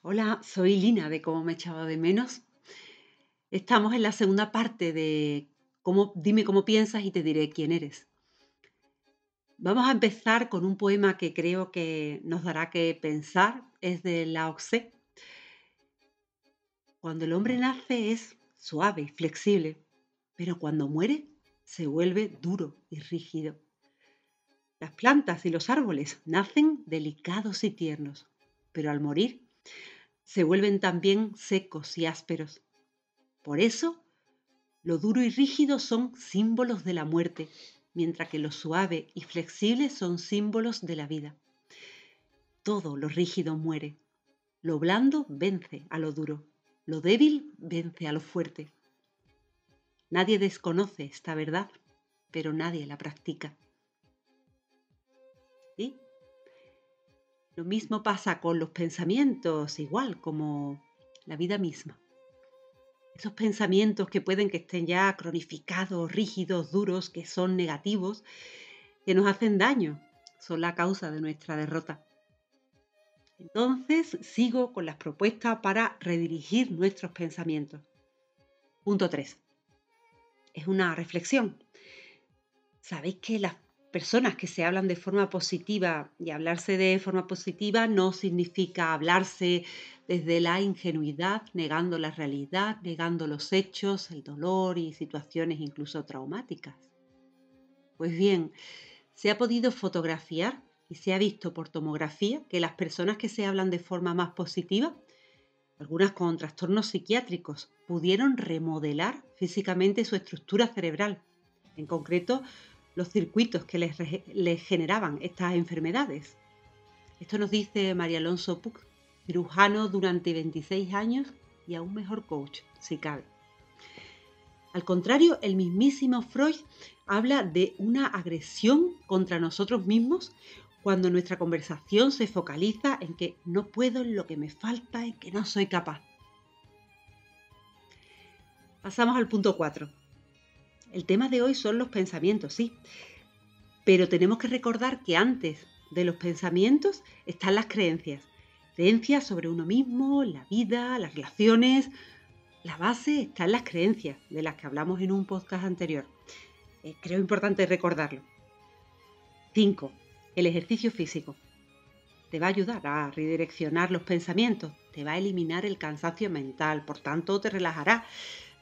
Hola, soy Lina de Cómo me echaba de menos. Estamos en la segunda parte de cómo, Dime cómo piensas y te diré quién eres. Vamos a empezar con un poema que creo que nos dará que pensar. Es de Lao. Cuando el hombre nace es suave y flexible, pero cuando muere se vuelve duro y rígido. Las plantas y los árboles nacen delicados y tiernos, pero al morir se vuelven también secos y ásperos. Por eso, lo duro y rígido son símbolos de la muerte, mientras que lo suave y flexible son símbolos de la vida. Todo lo rígido muere. Lo blando vence a lo duro. Lo débil vence a lo fuerte. Nadie desconoce esta verdad, pero nadie la practica. Lo mismo pasa con los pensamientos, igual como la vida misma. Esos pensamientos que pueden que estén ya cronificados, rígidos, duros, que son negativos, que nos hacen daño, son la causa de nuestra derrota. Entonces sigo con las propuestas para redirigir nuestros pensamientos. Punto 3. Es una reflexión. ¿Sabéis que las personas que se hablan de forma positiva y hablarse de forma positiva no significa hablarse desde la ingenuidad, negando la realidad, negando los hechos, el dolor y situaciones incluso traumáticas. Pues bien, se ha podido fotografiar y se ha visto por tomografía que las personas que se hablan de forma más positiva, algunas con trastornos psiquiátricos, pudieron remodelar físicamente su estructura cerebral. En concreto, los circuitos que les, generaban estas enfermedades. Esto nos dice María Alonso Puc, cirujano durante 26 años y aún mejor coach, si cabe. Al contrario, el mismísimo Freud habla de una agresión contra nosotros mismos cuando nuestra conversación se focaliza en que no puedo, en lo que me falta, en que no soy capaz. Pasamos al punto 4. El tema de hoy son los pensamientos, sí. Pero tenemos que recordar que antes de los pensamientos están las creencias. Creencias sobre uno mismo, la vida, las relaciones. La base está en las creencias, de las que hablamos en un podcast anterior. Eh, creo importante recordarlo. 5. El ejercicio físico. Te va a ayudar a redireccionar los pensamientos, te va a eliminar el cansancio mental, por tanto te relajará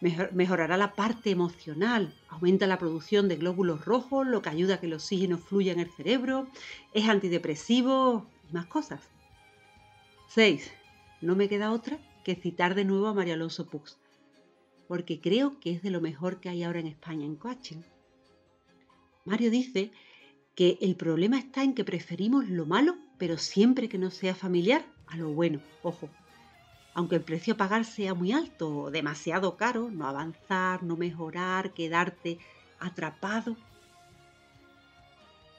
mejorará la parte emocional, aumenta la producción de glóbulos rojos, lo que ayuda a que el oxígeno fluya en el cerebro, es antidepresivo y más cosas. 6. No me queda otra que citar de nuevo a María Alonso Pux, porque creo que es de lo mejor que hay ahora en España en coaching. Mario dice que el problema está en que preferimos lo malo, pero siempre que no sea familiar, a lo bueno. Ojo, aunque el precio a pagar sea muy alto o demasiado caro, no avanzar, no mejorar, quedarte atrapado.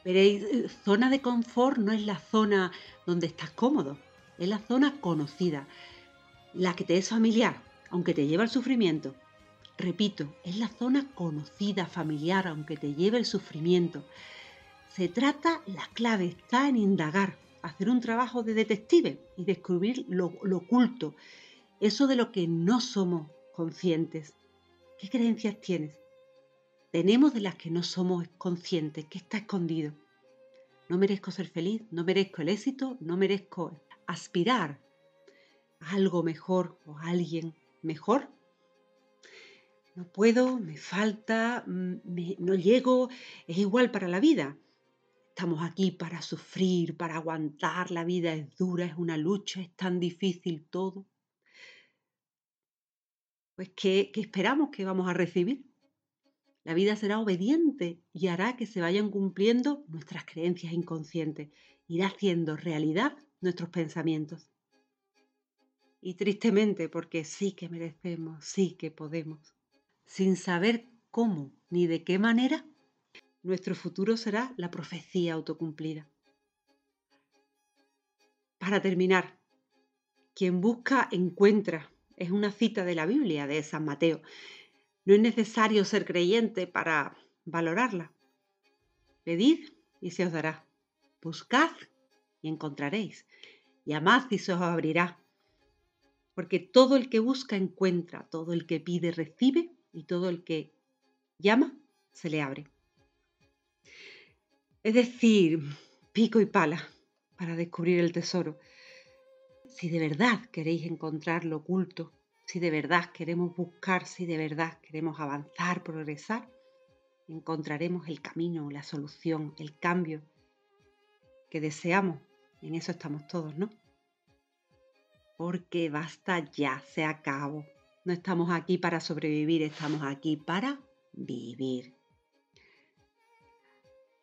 Pero eh, zona de confort no es la zona donde estás cómodo, es la zona conocida, la que te es familiar, aunque te lleva al sufrimiento. Repito, es la zona conocida, familiar, aunque te lleve el sufrimiento. Se trata, la clave está en indagar, hacer un trabajo de detective y descubrir lo, oculto, eso de lo que no somos conscientes. ¿Qué creencias tienes? Tenemos de las que no somos conscientes, ¿qué está escondido? No merezco ser feliz, no merezco el éxito, no merezco aspirar a algo mejor o a alguien mejor. No puedo, me falta, mm, no llego, es igual para la vida. Estamos aquí para sufrir, para aguantar, la vida es dura, es una lucha, es tan difícil todo. Pues ¿qué, esperamos que vamos a recibir? La vida será obediente y hará que se vayan cumpliendo nuestras creencias inconscientes, irá haciendo realidad nuestros pensamientos. Y tristemente, porque sí que merecemos, sí que podemos, sin saber cómo ni de qué manera, nuestro futuro será la profecía autocumplida. Para terminar, quien busca encuentra. Es una cita de la Biblia de San Mateo. No es necesario ser creyente para valorarla. Pedid y se os dará. Buscad y encontraréis. Llamad y se os abrirá. Porque todo el que busca encuentra, todo el que pide recibe y todo el que llama se le abre. Es decir, pico y pala para descubrir el tesoro. Si de verdad queréis encontrar lo oculto, si de verdad queremos buscar, si de verdad queremos avanzar, progresar, encontraremos el camino, la solución, el cambio que deseamos. En eso estamos todos, ¿no? Porque basta ya, se acabó. No estamos aquí para sobrevivir, estamos aquí para vivir.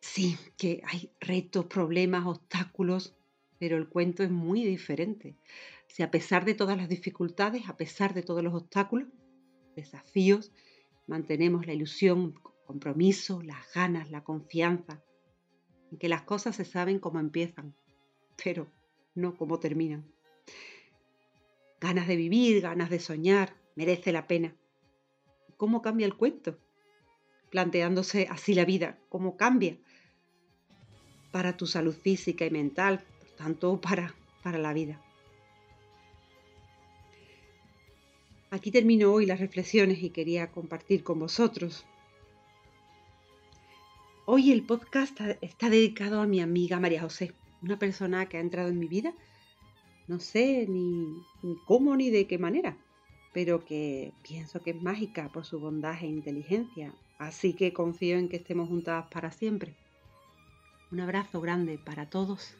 Sí, que hay retos, problemas, obstáculos, pero el cuento es muy diferente. Si a pesar de todas las dificultades, a pesar de todos los obstáculos, desafíos, mantenemos la ilusión, compromiso, las ganas, la confianza, en que las cosas se saben cómo empiezan, pero no cómo terminan. Ganas de vivir, ganas de soñar, merece la pena. ¿Cómo cambia el cuento? Planteándose así la vida, ¿cómo cambia? Para tu salud física y mental, por tanto para, para la vida. Aquí termino hoy las reflexiones y quería compartir con vosotros Hoy el podcast está dedicado a mi amiga María José, una persona que ha entrado en mi vida, no sé ni, cómo ni de qué manera, pero que pienso que es mágica por su bondad e inteligencia, así que confío en que estemos juntadas para siempre. Un abrazo grande para todos